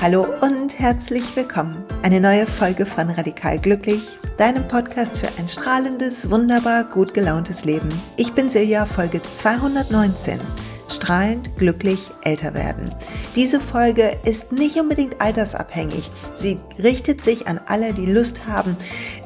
Hallo und herzlich willkommen. Eine neue Folge von Radikal Glücklich, deinem Podcast für ein strahlendes, wunderbar gut gelauntes Leben. Ich bin Silja, Folge 219 strahlend glücklich älter werden. Diese Folge ist nicht unbedingt altersabhängig. Sie richtet sich an alle, die Lust haben,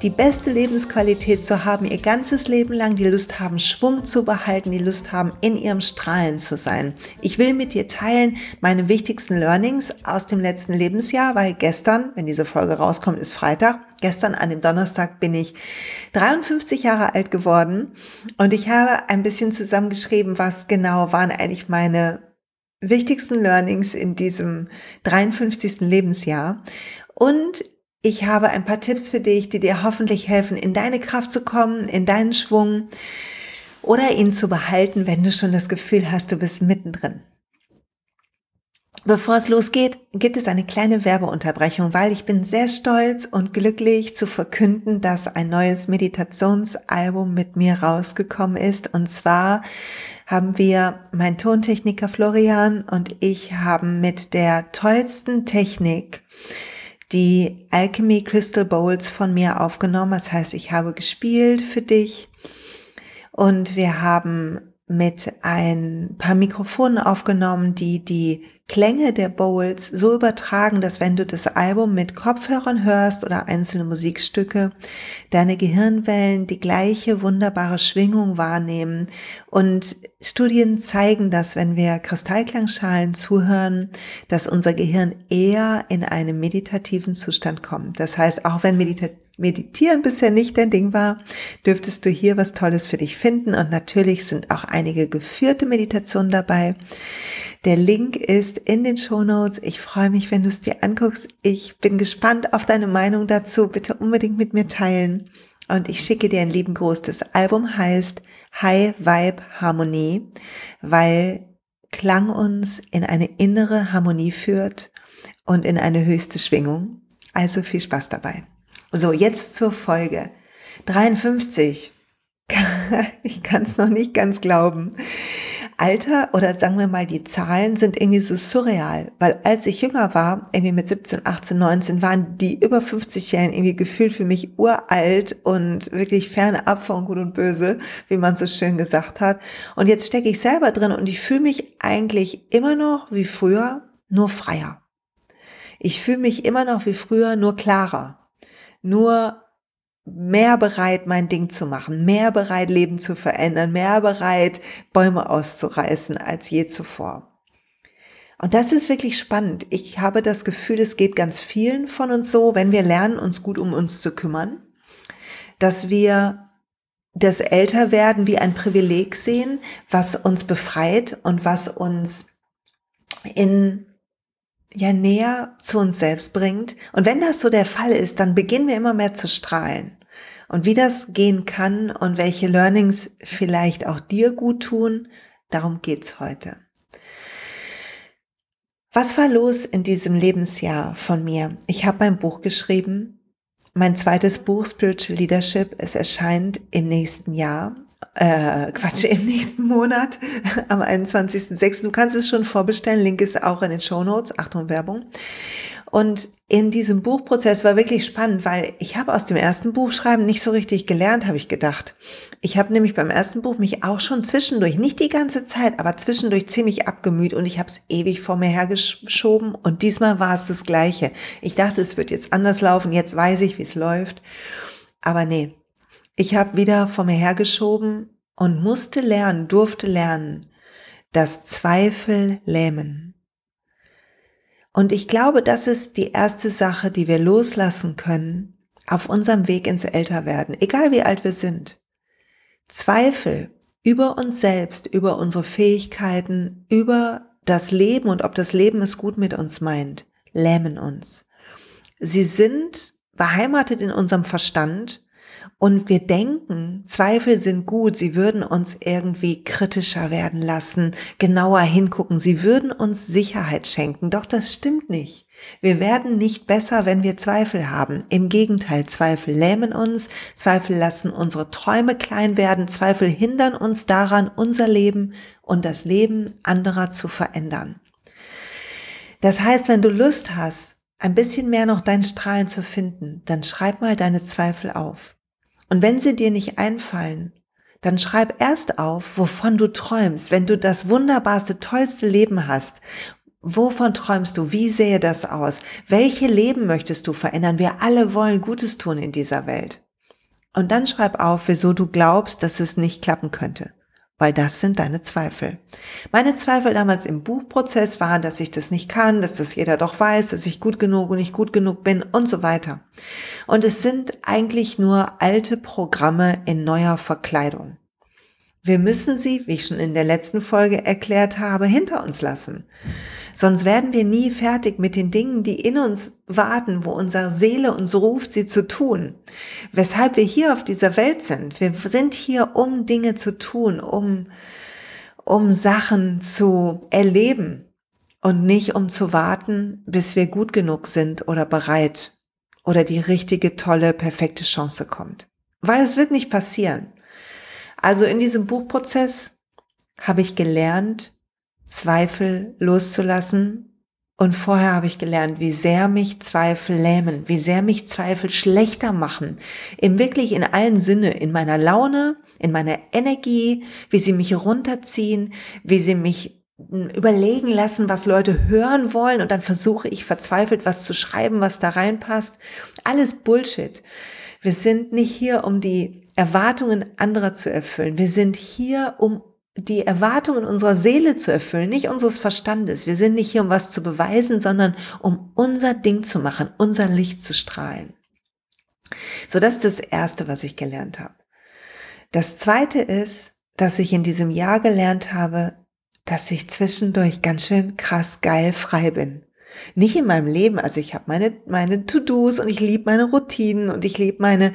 die beste Lebensqualität zu haben, ihr ganzes Leben lang, die Lust haben, Schwung zu behalten, die Lust haben, in ihrem Strahlen zu sein. Ich will mit dir teilen meine wichtigsten Learnings aus dem letzten Lebensjahr, weil gestern, wenn diese Folge rauskommt, ist Freitag. Gestern an dem Donnerstag bin ich 53 Jahre alt geworden und ich habe ein bisschen zusammengeschrieben, was genau waren eigentlich meine wichtigsten Learnings in diesem 53. Lebensjahr. Und ich habe ein paar Tipps für dich, die dir hoffentlich helfen, in deine Kraft zu kommen, in deinen Schwung oder ihn zu behalten, wenn du schon das Gefühl hast, du bist mittendrin. Bevor es losgeht, gibt es eine kleine Werbeunterbrechung, weil ich bin sehr stolz und glücklich zu verkünden, dass ein neues Meditationsalbum mit mir rausgekommen ist. Und zwar haben wir, mein Tontechniker Florian und ich haben mit der tollsten Technik die Alchemy Crystal Bowls von mir aufgenommen. Das heißt, ich habe gespielt für dich und wir haben mit ein paar Mikrofonen aufgenommen, die die Klänge der Bowls so übertragen, dass wenn du das Album mit Kopfhörern hörst oder einzelne Musikstücke, deine Gehirnwellen die gleiche wunderbare Schwingung wahrnehmen. Und Studien zeigen, dass wenn wir Kristallklangschalen zuhören, dass unser Gehirn eher in einen meditativen Zustand kommt. Das heißt, auch wenn Meditation Meditieren bisher nicht dein Ding war, dürftest du hier was Tolles für dich finden und natürlich sind auch einige geführte Meditationen dabei. Der Link ist in den Show Notes. Ich freue mich, wenn du es dir anguckst. Ich bin gespannt auf deine Meinung dazu. Bitte unbedingt mit mir teilen. Und ich schicke dir einen lieben Gruß. Das Album heißt High Vibe Harmonie, weil Klang uns in eine innere Harmonie führt und in eine höchste Schwingung. Also viel Spaß dabei. So, jetzt zur Folge. 53. Ich kann es noch nicht ganz glauben. Alter oder sagen wir mal die Zahlen sind irgendwie so surreal, weil als ich jünger war, irgendwie mit 17, 18, 19, waren die über 50-Jährigen irgendwie gefühlt für mich uralt und wirklich ferne ab von Gut und Böse, wie man so schön gesagt hat. Und jetzt stecke ich selber drin und ich fühle mich eigentlich immer noch wie früher, nur freier. Ich fühle mich immer noch wie früher, nur klarer nur mehr bereit, mein Ding zu machen, mehr bereit, Leben zu verändern, mehr bereit, Bäume auszureißen als je zuvor. Und das ist wirklich spannend. Ich habe das Gefühl, es geht ganz vielen von uns so, wenn wir lernen, uns gut um uns zu kümmern, dass wir das Älterwerden wie ein Privileg sehen, was uns befreit und was uns in ja näher zu uns selbst bringt. Und wenn das so der Fall ist, dann beginnen wir immer mehr zu strahlen. Und wie das gehen kann und welche Learnings vielleicht auch dir gut tun, darum geht's heute. Was war los in diesem Lebensjahr von mir? Ich habe mein Buch geschrieben, mein zweites Buch Spiritual Leadership. Es erscheint im nächsten Jahr äh, Quatsch, im nächsten Monat, am 21.06. Du kannst es schon vorbestellen, Link ist auch in den Show Notes, Achtung Werbung. Und in diesem Buchprozess war wirklich spannend, weil ich habe aus dem ersten Buchschreiben nicht so richtig gelernt, habe ich gedacht. Ich habe nämlich beim ersten Buch mich auch schon zwischendurch, nicht die ganze Zeit, aber zwischendurch ziemlich abgemüht und ich habe es ewig vor mir hergeschoben und diesmal war es das gleiche. Ich dachte, es wird jetzt anders laufen, jetzt weiß ich, wie es läuft. Aber nee, ich habe wieder vor mir hergeschoben und musste lernen, durfte lernen, dass Zweifel lähmen. Und ich glaube, das ist die erste Sache, die wir loslassen können auf unserem Weg ins Älterwerden, egal wie alt wir sind. Zweifel über uns selbst, über unsere Fähigkeiten, über das Leben und ob das Leben es gut mit uns meint, lähmen uns. Sie sind beheimatet in unserem Verstand und wir denken, Zweifel sind gut, sie würden uns irgendwie kritischer werden lassen, genauer hingucken, sie würden uns Sicherheit schenken. Doch das stimmt nicht. Wir werden nicht besser, wenn wir Zweifel haben. Im Gegenteil, Zweifel lähmen uns, Zweifel lassen unsere Träume klein werden, Zweifel hindern uns daran, unser Leben und das Leben anderer zu verändern. Das heißt, wenn du Lust hast, ein bisschen mehr noch dein Strahlen zu finden, dann schreib mal deine Zweifel auf. Und wenn sie dir nicht einfallen, dann schreib erst auf, wovon du träumst, wenn du das wunderbarste, tollste Leben hast. Wovon träumst du? Wie sähe das aus? Welche Leben möchtest du verändern? Wir alle wollen Gutes tun in dieser Welt. Und dann schreib auf, wieso du glaubst, dass es nicht klappen könnte weil das sind deine Zweifel. Meine Zweifel damals im Buchprozess waren, dass ich das nicht kann, dass das jeder doch weiß, dass ich gut genug und nicht gut genug bin und so weiter. Und es sind eigentlich nur alte Programme in neuer Verkleidung. Wir müssen sie, wie ich schon in der letzten Folge erklärt habe, hinter uns lassen. Sonst werden wir nie fertig mit den Dingen, die in uns warten, wo unsere Seele uns ruft, sie zu tun. Weshalb wir hier auf dieser Welt sind. Wir sind hier, um Dinge zu tun, um, um Sachen zu erleben und nicht um zu warten, bis wir gut genug sind oder bereit oder die richtige, tolle, perfekte Chance kommt. Weil es wird nicht passieren. Also in diesem Buchprozess habe ich gelernt, Zweifel loszulassen. Und vorher habe ich gelernt, wie sehr mich Zweifel lähmen, wie sehr mich Zweifel schlechter machen. Im wirklich in allen Sinne, in meiner Laune, in meiner Energie, wie sie mich runterziehen, wie sie mich hm, überlegen lassen, was Leute hören wollen und dann versuche ich verzweifelt was zu schreiben, was da reinpasst. Alles Bullshit. Wir sind nicht hier, um die Erwartungen anderer zu erfüllen. Wir sind hier, um die Erwartungen unserer Seele zu erfüllen, nicht unseres Verstandes. Wir sind nicht hier, um was zu beweisen, sondern um unser Ding zu machen, unser Licht zu strahlen. So, das ist das Erste, was ich gelernt habe. Das Zweite ist, dass ich in diesem Jahr gelernt habe, dass ich zwischendurch ganz schön krass geil frei bin. Nicht in meinem Leben. Also ich habe meine, meine To-Dos und ich liebe meine Routinen und ich liebe meine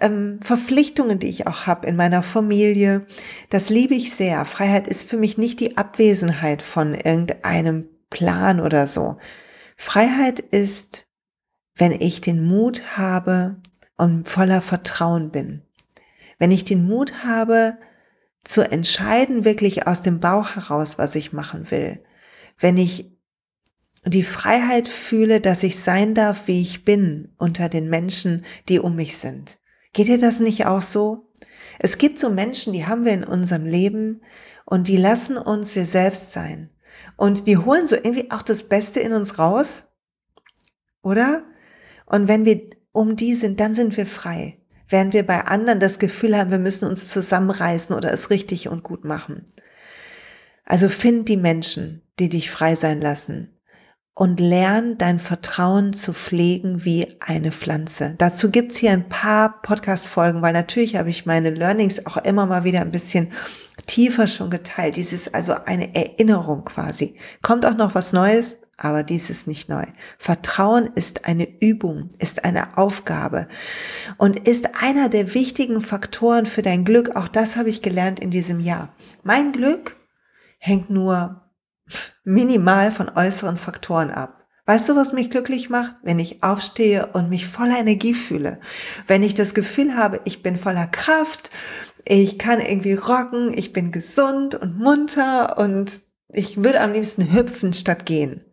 ähm, Verpflichtungen, die ich auch habe in meiner Familie. Das liebe ich sehr. Freiheit ist für mich nicht die Abwesenheit von irgendeinem Plan oder so. Freiheit ist, wenn ich den Mut habe und voller Vertrauen bin. Wenn ich den Mut habe, zu entscheiden, wirklich aus dem Bauch heraus, was ich machen will. Wenn ich die Freiheit fühle, dass ich sein darf, wie ich bin unter den Menschen, die um mich sind. Geht dir das nicht auch so? Es gibt so Menschen, die haben wir in unserem Leben und die lassen uns wir selbst sein. Und die holen so irgendwie auch das Beste in uns raus, oder? Und wenn wir um die sind, dann sind wir frei. Während wir bei anderen das Gefühl haben, wir müssen uns zusammenreißen oder es richtig und gut machen. Also find die Menschen, die dich frei sein lassen und lern dein Vertrauen zu pflegen wie eine Pflanze. Dazu gibt's hier ein paar Podcast-Folgen, weil natürlich habe ich meine Learnings auch immer mal wieder ein bisschen tiefer schon geteilt. Dies ist also eine Erinnerung quasi. Kommt auch noch was Neues, aber dies ist nicht neu. Vertrauen ist eine Übung, ist eine Aufgabe und ist einer der wichtigen Faktoren für dein Glück. Auch das habe ich gelernt in diesem Jahr. Mein Glück hängt nur minimal von äußeren Faktoren ab. Weißt du, was mich glücklich macht? Wenn ich aufstehe und mich voller Energie fühle. Wenn ich das Gefühl habe, ich bin voller Kraft, ich kann irgendwie rocken, ich bin gesund und munter und ich würde am liebsten hüpfen statt gehen.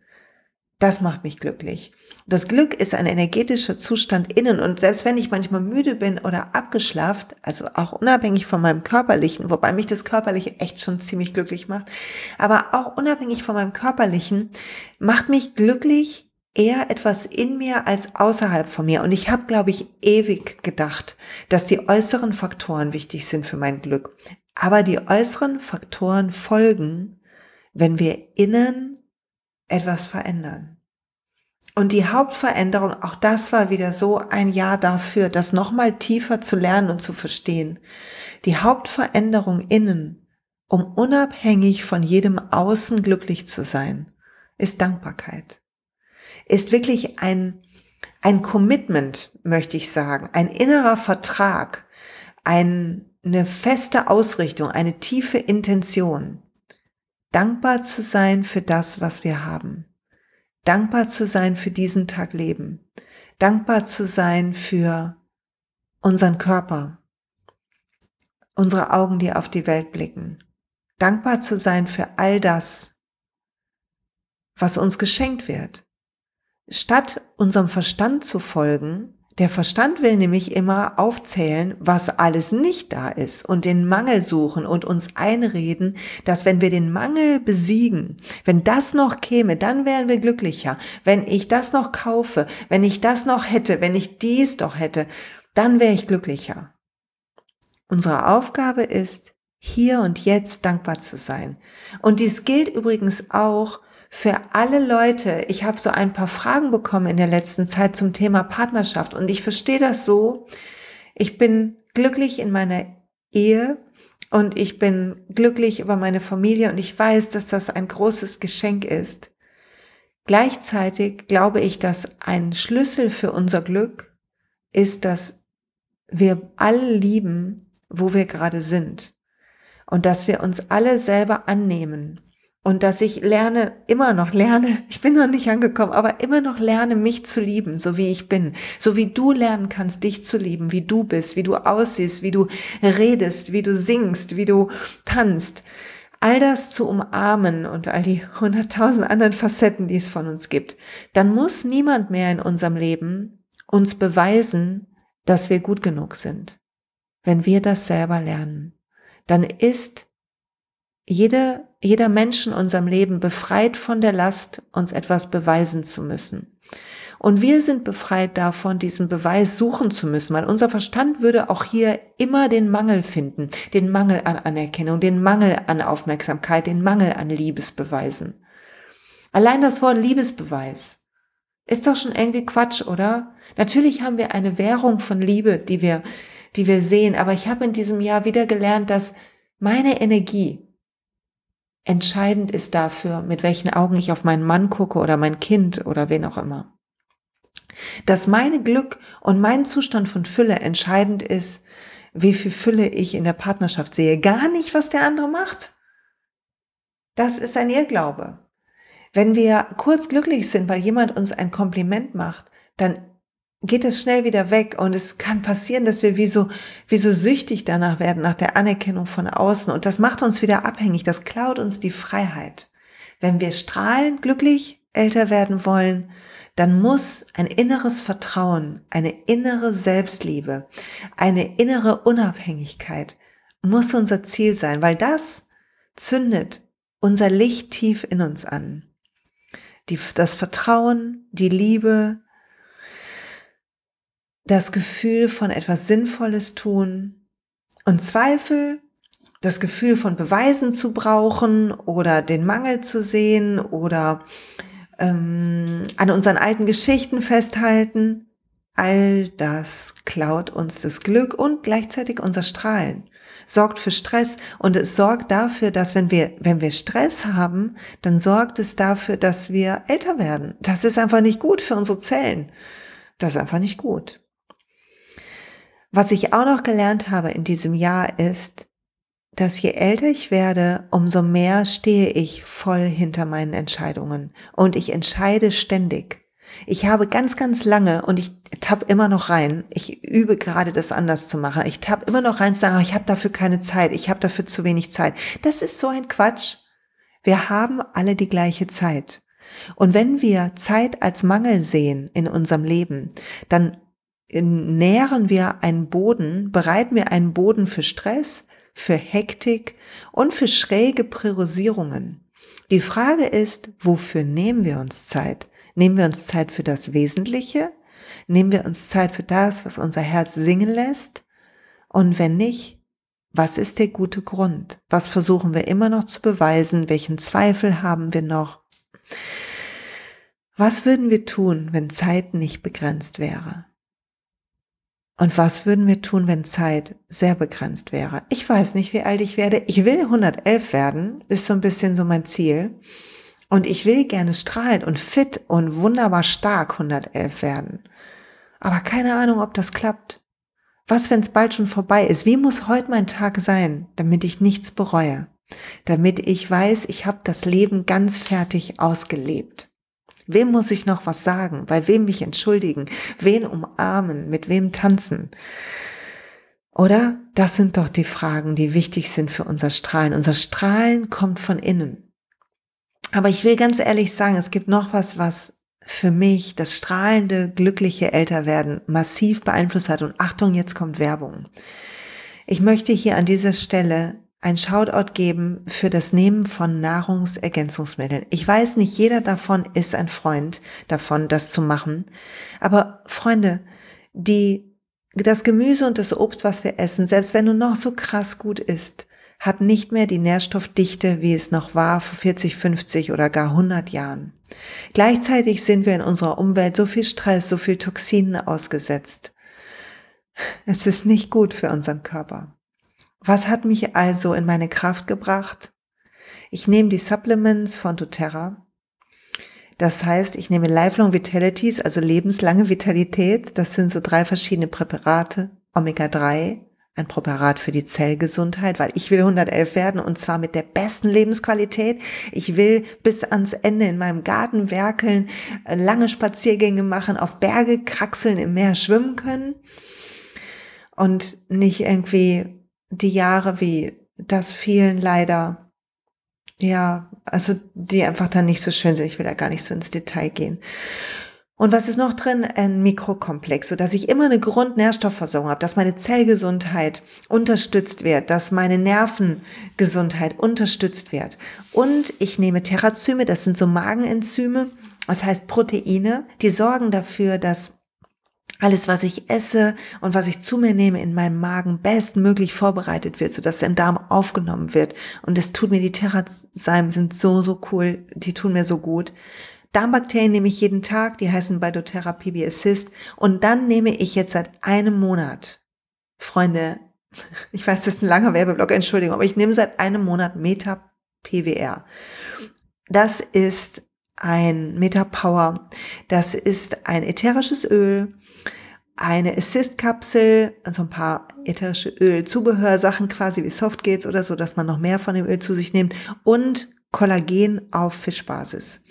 Das macht mich glücklich. Das Glück ist ein energetischer Zustand innen und selbst wenn ich manchmal müde bin oder abgeschlaft, also auch unabhängig von meinem körperlichen, wobei mich das körperliche echt schon ziemlich glücklich macht, aber auch unabhängig von meinem körperlichen, macht mich glücklich eher etwas in mir als außerhalb von mir. Und ich habe, glaube ich, ewig gedacht, dass die äußeren Faktoren wichtig sind für mein Glück. Aber die äußeren Faktoren folgen, wenn wir innen etwas verändern. Und die Hauptveränderung, auch das war wieder so ein Jahr dafür, das nochmal tiefer zu lernen und zu verstehen. Die Hauptveränderung innen, um unabhängig von jedem Außen glücklich zu sein, ist Dankbarkeit. Ist wirklich ein, ein Commitment, möchte ich sagen, ein innerer Vertrag, ein, eine feste Ausrichtung, eine tiefe Intention, dankbar zu sein für das, was wir haben dankbar zu sein für diesen Tag Leben, dankbar zu sein für unseren Körper, unsere Augen, die auf die Welt blicken, dankbar zu sein für all das, was uns geschenkt wird. Statt unserem Verstand zu folgen, der Verstand will nämlich immer aufzählen, was alles nicht da ist und den Mangel suchen und uns einreden, dass wenn wir den Mangel besiegen, wenn das noch käme, dann wären wir glücklicher. Wenn ich das noch kaufe, wenn ich das noch hätte, wenn ich dies doch hätte, dann wäre ich glücklicher. Unsere Aufgabe ist, hier und jetzt dankbar zu sein. Und dies gilt übrigens auch für alle Leute, ich habe so ein paar Fragen bekommen in der letzten Zeit zum Thema Partnerschaft und ich verstehe das so. Ich bin glücklich in meiner Ehe und ich bin glücklich über meine Familie und ich weiß, dass das ein großes Geschenk ist. Gleichzeitig glaube ich, dass ein Schlüssel für unser Glück ist, dass wir alle lieben, wo wir gerade sind und dass wir uns alle selber annehmen und dass ich lerne, immer noch lerne, ich bin noch nicht angekommen, aber immer noch lerne, mich zu lieben, so wie ich bin, so wie du lernen kannst, dich zu lieben, wie du bist, wie du aussiehst, wie du redest, wie du singst, wie du tanzt. All das zu umarmen und all die hunderttausend anderen Facetten, die es von uns gibt, dann muss niemand mehr in unserem Leben uns beweisen, dass wir gut genug sind. Wenn wir das selber lernen, dann ist jede, jeder Mensch in unserem Leben befreit von der Last, uns etwas beweisen zu müssen. Und wir sind befreit davon, diesen Beweis suchen zu müssen, weil unser Verstand würde auch hier immer den Mangel finden, den Mangel an Anerkennung, den Mangel an Aufmerksamkeit, den Mangel an Liebesbeweisen. Allein das Wort Liebesbeweis ist doch schon irgendwie Quatsch, oder? Natürlich haben wir eine Währung von Liebe, die wir, die wir sehen, aber ich habe in diesem Jahr wieder gelernt, dass meine Energie, entscheidend ist dafür, mit welchen Augen ich auf meinen Mann gucke oder mein Kind oder wen auch immer. Dass meine Glück und mein Zustand von Fülle entscheidend ist, wie viel Fülle ich in der Partnerschaft sehe, gar nicht, was der andere macht. Das ist ein Irrglaube. Wenn wir kurz glücklich sind, weil jemand uns ein Kompliment macht, dann geht es schnell wieder weg und es kann passieren, dass wir wie so, wie so süchtig danach werden, nach der Anerkennung von außen und das macht uns wieder abhängig, das klaut uns die Freiheit. Wenn wir strahlend glücklich älter werden wollen, dann muss ein inneres Vertrauen, eine innere Selbstliebe, eine innere Unabhängigkeit muss unser Ziel sein, weil das zündet unser Licht tief in uns an. Die, das Vertrauen, die Liebe, das Gefühl von etwas Sinnvolles tun und Zweifel, das Gefühl von Beweisen zu brauchen oder den Mangel zu sehen oder ähm, an unseren alten Geschichten festhalten, all das klaut uns das Glück und gleichzeitig unser Strahlen, sorgt für Stress und es sorgt dafür, dass wenn wir, wenn wir Stress haben, dann sorgt es dafür, dass wir älter werden. Das ist einfach nicht gut für unsere Zellen. Das ist einfach nicht gut. Was ich auch noch gelernt habe in diesem Jahr ist, dass je älter ich werde, umso mehr stehe ich voll hinter meinen Entscheidungen und ich entscheide ständig. Ich habe ganz, ganz lange und ich tapp immer noch rein. Ich übe gerade das anders zu machen. Ich tapp immer noch rein zu sagen, ich habe dafür keine Zeit, ich habe dafür zu wenig Zeit. Das ist so ein Quatsch. Wir haben alle die gleiche Zeit. Und wenn wir Zeit als Mangel sehen in unserem Leben, dann nähren wir einen Boden, bereiten wir einen Boden für Stress, für Hektik und für schräge Priorisierungen. Die Frage ist, wofür nehmen wir uns Zeit? Nehmen wir uns Zeit für das Wesentliche? Nehmen wir uns Zeit für das, was unser Herz singen lässt? Und wenn nicht, was ist der gute Grund? Was versuchen wir immer noch zu beweisen? Welchen Zweifel haben wir noch? Was würden wir tun, wenn Zeit nicht begrenzt wäre? Und was würden wir tun, wenn Zeit sehr begrenzt wäre? Ich weiß nicht, wie alt ich werde. Ich will 111 werden, ist so ein bisschen so mein Ziel. Und ich will gerne strahlend und fit und wunderbar stark 111 werden. Aber keine Ahnung, ob das klappt. Was, wenn es bald schon vorbei ist? Wie muss heute mein Tag sein, damit ich nichts bereue? Damit ich weiß, ich habe das Leben ganz fertig ausgelebt. Wem muss ich noch was sagen? Bei wem mich entschuldigen? Wen umarmen? Mit wem tanzen? Oder? Das sind doch die Fragen, die wichtig sind für unser Strahlen. Unser Strahlen kommt von innen. Aber ich will ganz ehrlich sagen, es gibt noch was, was für mich das strahlende, glückliche Älterwerden massiv beeinflusst hat. Und Achtung, jetzt kommt Werbung. Ich möchte hier an dieser Stelle ein Shoutout geben für das Nehmen von Nahrungsergänzungsmitteln. Ich weiß, nicht jeder davon ist ein Freund davon, das zu machen. Aber Freunde, die, das Gemüse und das Obst, was wir essen, selbst wenn du noch so krass gut isst, hat nicht mehr die Nährstoffdichte, wie es noch war vor 40, 50 oder gar 100 Jahren. Gleichzeitig sind wir in unserer Umwelt so viel Stress, so viel Toxinen ausgesetzt. Es ist nicht gut für unseren Körper. Was hat mich also in meine Kraft gebracht? Ich nehme die Supplements von doTERRA. Das heißt, ich nehme Lifelong Vitalities, also lebenslange Vitalität. Das sind so drei verschiedene Präparate. Omega-3, ein Präparat für die Zellgesundheit, weil ich will 111 werden und zwar mit der besten Lebensqualität. Ich will bis ans Ende in meinem Garten werkeln, lange Spaziergänge machen, auf Berge kraxeln, im Meer schwimmen können und nicht irgendwie die Jahre wie das vielen leider, ja, also die einfach dann nicht so schön sind. Ich will da gar nicht so ins Detail gehen. Und was ist noch drin? Ein Mikrokomplex, so dass ich immer eine Grundnährstoffversorgung habe, dass meine Zellgesundheit unterstützt wird, dass meine Nervengesundheit unterstützt wird. Und ich nehme Terrazyme, das sind so Magenenzyme, das heißt Proteine, die sorgen dafür, dass alles, was ich esse und was ich zu mir nehme in meinem Magen bestmöglich vorbereitet wird, sodass es im Darm aufgenommen wird. Und das tut mir, die Terrazyme sind so, so cool, die tun mir so gut. Darmbakterien nehme ich jeden Tag, die heißen bei doTERRA PB Assist. Und dann nehme ich jetzt seit einem Monat, Freunde, ich weiß, das ist ein langer Werbeblock, Entschuldigung, aber ich nehme seit einem Monat Meta PWR. Das ist ein Meta Power. Das ist ein ätherisches Öl, eine Assist-Kapsel, also ein paar ätherische Öl-Zubehörsachen quasi wie Softgates oder so, dass man noch mehr von dem Öl zu sich nimmt und Kollagen auf Fischbasis.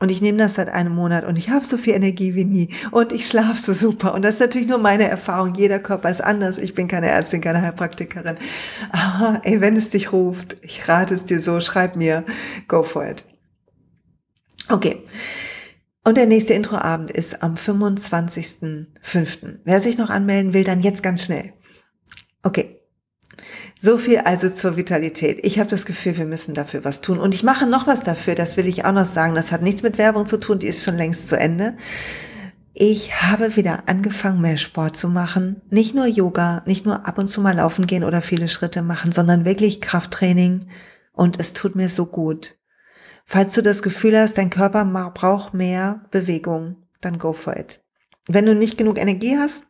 Und ich nehme das seit einem Monat und ich habe so viel Energie wie nie und ich schlafe so super. Und das ist natürlich nur meine Erfahrung. Jeder Körper ist anders. Ich bin keine Ärztin, keine Heilpraktikerin. Aber ey, wenn es dich ruft, ich rate es dir so, schreib mir, go for it. Okay. Und der nächste Introabend ist am 25.05. Wer sich noch anmelden will, dann jetzt ganz schnell. Okay. So viel also zur Vitalität. Ich habe das Gefühl, wir müssen dafür was tun. Und ich mache noch was dafür, das will ich auch noch sagen. Das hat nichts mit Werbung zu tun, die ist schon längst zu Ende. Ich habe wieder angefangen, mehr Sport zu machen. Nicht nur Yoga, nicht nur ab und zu mal laufen gehen oder viele Schritte machen, sondern wirklich Krafttraining. Und es tut mir so gut. Falls du das Gefühl hast, dein Körper braucht mehr Bewegung, dann go for it. Wenn du nicht genug Energie hast,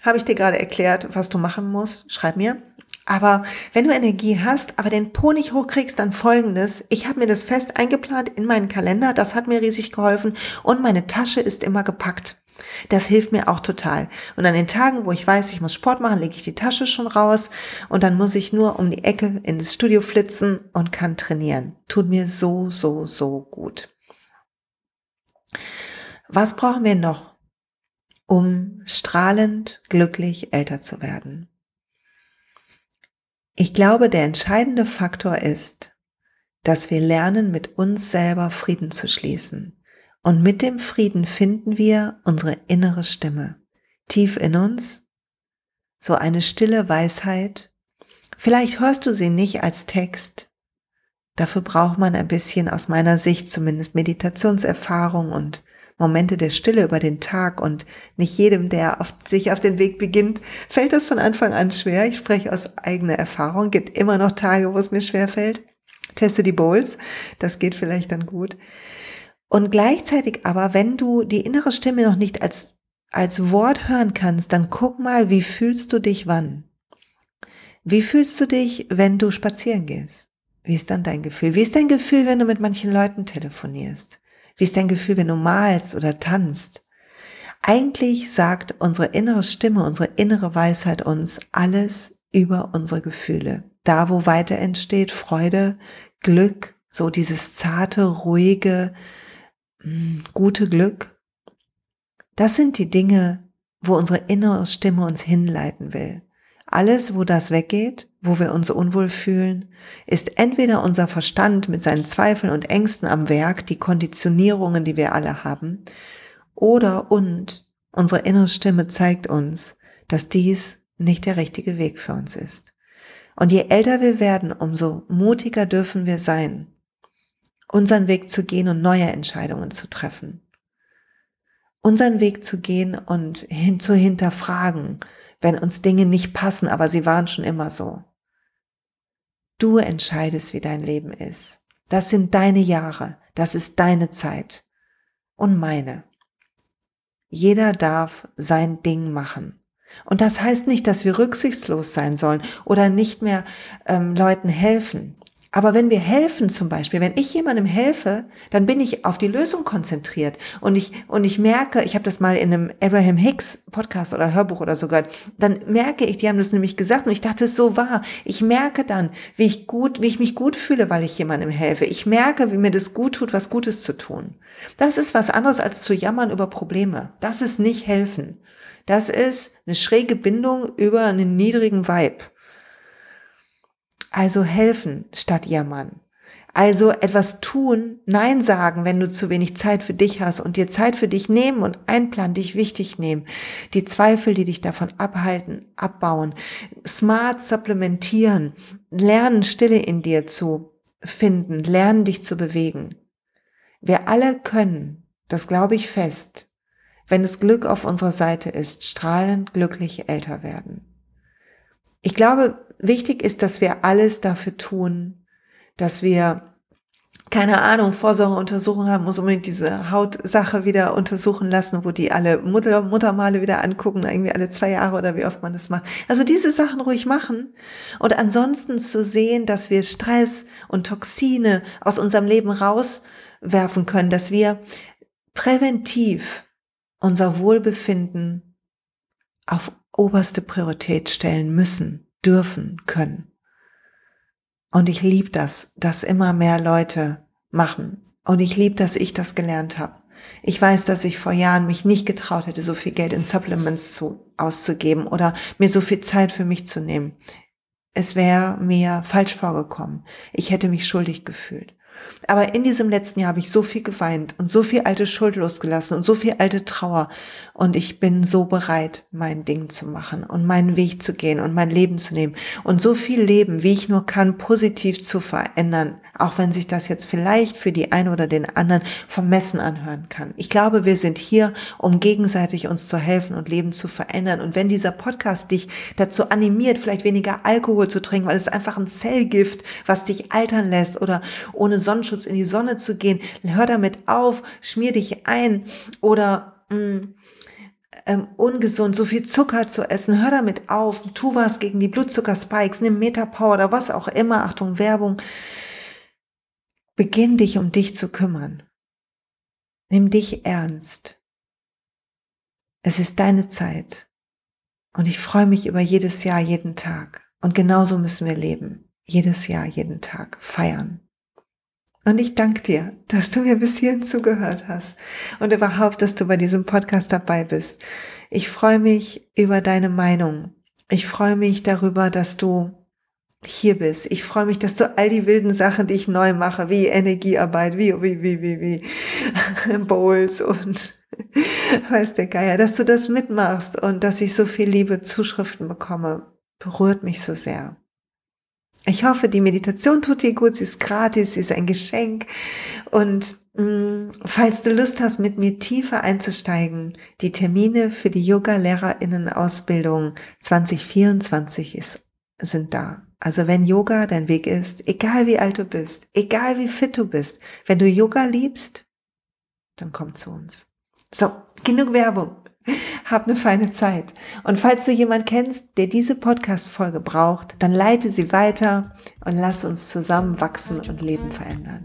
habe ich dir gerade erklärt, was du machen musst. Schreib mir. Aber wenn du Energie hast, aber den Po nicht hochkriegst, dann folgendes. Ich habe mir das fest eingeplant in meinen Kalender. Das hat mir riesig geholfen. Und meine Tasche ist immer gepackt. Das hilft mir auch total. Und an den Tagen, wo ich weiß, ich muss Sport machen, lege ich die Tasche schon raus und dann muss ich nur um die Ecke in das Studio flitzen und kann trainieren. Tut mir so, so, so gut. Was brauchen wir noch, um strahlend glücklich älter zu werden? Ich glaube, der entscheidende Faktor ist, dass wir lernen, mit uns selber Frieden zu schließen. Und mit dem Frieden finden wir unsere innere Stimme. Tief in uns, so eine stille Weisheit. Vielleicht hörst du sie nicht als Text. Dafür braucht man ein bisschen aus meiner Sicht zumindest Meditationserfahrung und Momente der Stille über den Tag und nicht jedem, der auf, sich auf den Weg beginnt, fällt das von Anfang an schwer. Ich spreche aus eigener Erfahrung. Gibt immer noch Tage, wo es mir schwer fällt. Teste die Bowls. Das geht vielleicht dann gut. Und gleichzeitig aber, wenn du die innere Stimme noch nicht als, als Wort hören kannst, dann guck mal, wie fühlst du dich wann? Wie fühlst du dich, wenn du spazieren gehst? Wie ist dann dein Gefühl? Wie ist dein Gefühl, wenn du mit manchen Leuten telefonierst? Wie ist dein Gefühl, wenn du malst oder tanzt? Eigentlich sagt unsere innere Stimme, unsere innere Weisheit uns alles über unsere Gefühle. Da, wo weiter entsteht Freude, Glück, so dieses zarte, ruhige, gute Glück, das sind die Dinge, wo unsere innere Stimme uns hinleiten will. Alles, wo das weggeht, wo wir uns unwohl fühlen, ist entweder unser Verstand mit seinen Zweifeln und Ängsten am Werk, die Konditionierungen, die wir alle haben, oder und unsere innere Stimme zeigt uns, dass dies nicht der richtige Weg für uns ist. Und je älter wir werden, umso mutiger dürfen wir sein, unseren Weg zu gehen und neue Entscheidungen zu treffen. Unseren Weg zu gehen und hin zu hinterfragen, wenn uns Dinge nicht passen, aber sie waren schon immer so. Du entscheidest, wie dein Leben ist. Das sind deine Jahre, das ist deine Zeit und meine. Jeder darf sein Ding machen. Und das heißt nicht, dass wir rücksichtslos sein sollen oder nicht mehr ähm, Leuten helfen. Aber wenn wir helfen zum Beispiel, wenn ich jemandem helfe, dann bin ich auf die Lösung konzentriert und ich und ich merke, ich habe das mal in einem Abraham Hicks Podcast oder Hörbuch oder so gehört, dann merke ich, die haben das nämlich gesagt und ich dachte, es ist so wahr. Ich merke dann, wie ich gut, wie ich mich gut fühle, weil ich jemandem helfe. Ich merke, wie mir das gut tut, was Gutes zu tun. Das ist was anderes als zu jammern über Probleme. Das ist nicht helfen. Das ist eine schräge Bindung über einen niedrigen Vibe. Also helfen statt jammern. Also etwas tun, Nein sagen, wenn du zu wenig Zeit für dich hast und dir Zeit für dich nehmen und einplanen, dich wichtig nehmen. Die Zweifel, die dich davon abhalten, abbauen. Smart supplementieren. Lernen, Stille in dir zu finden. Lernen, dich zu bewegen. Wir alle können, das glaube ich fest, wenn das Glück auf unserer Seite ist, strahlend glücklich älter werden. Ich glaube, wichtig ist, dass wir alles dafür tun, dass wir keine Ahnung, Vorsorgeuntersuchung haben, muss unbedingt diese Hautsache wieder untersuchen lassen, wo die alle Mutter, Muttermale wieder angucken, irgendwie alle zwei Jahre oder wie oft man das macht. Also diese Sachen ruhig machen und ansonsten zu sehen, dass wir Stress und Toxine aus unserem Leben rauswerfen können, dass wir präventiv unser Wohlbefinden auf oberste Priorität stellen müssen dürfen können. Und ich liebe das, dass immer mehr Leute machen. Und ich liebe, dass ich das gelernt habe. Ich weiß, dass ich vor Jahren mich nicht getraut hätte, so viel Geld in Supplements zu, auszugeben oder mir so viel Zeit für mich zu nehmen. Es wäre mir falsch vorgekommen. Ich hätte mich schuldig gefühlt. Aber in diesem letzten Jahr habe ich so viel geweint und so viel alte Schuld losgelassen und so viel alte Trauer. Und ich bin so bereit, mein Ding zu machen und meinen Weg zu gehen und mein Leben zu nehmen und so viel Leben, wie ich nur kann, positiv zu verändern. Auch wenn sich das jetzt vielleicht für die eine oder den anderen vermessen anhören kann. Ich glaube, wir sind hier, um gegenseitig uns zu helfen und Leben zu verändern. Und wenn dieser Podcast dich dazu animiert, vielleicht weniger Alkohol zu trinken, weil es einfach ein Zellgift, was dich altern lässt oder ohne Sonnenschutz in die Sonne zu gehen. Hör damit auf, schmier dich ein oder mm, ähm, ungesund, so viel Zucker zu essen. Hör damit auf, tu was gegen die Blutzuckerspikes, nimm Metapower oder was auch immer. Achtung, Werbung. Beginn dich um dich zu kümmern. Nimm dich ernst. Es ist deine Zeit. Und ich freue mich über jedes Jahr, jeden Tag. Und genauso müssen wir leben. Jedes Jahr, jeden Tag feiern. Und ich danke dir, dass du mir bis hierhin zugehört hast und überhaupt, dass du bei diesem Podcast dabei bist. Ich freue mich über deine Meinung. Ich freue mich darüber, dass du hier bist. Ich freue mich, dass du all die wilden Sachen, die ich neu mache, wie Energiearbeit, wie, wie, wie, wie, wie Bowls und weiß der Geier, dass du das mitmachst und dass ich so viel Liebe Zuschriften bekomme, berührt mich so sehr. Ich hoffe, die Meditation tut dir gut, sie ist gratis, sie ist ein Geschenk. Und mh, mm, falls du Lust hast, mit mir tiefer einzusteigen, die Termine für die Yoga-Lehrerinnen-Ausbildung 2024 ist, sind da. Also wenn Yoga dein Weg ist, egal wie alt du bist, egal wie fit du bist, wenn du Yoga liebst, dann komm zu uns. So, genug Werbung. Hab eine feine Zeit. Und falls du jemand kennst, der diese Podcast-Folge braucht, dann leite sie weiter und lass uns zusammen wachsen und Leben verändern.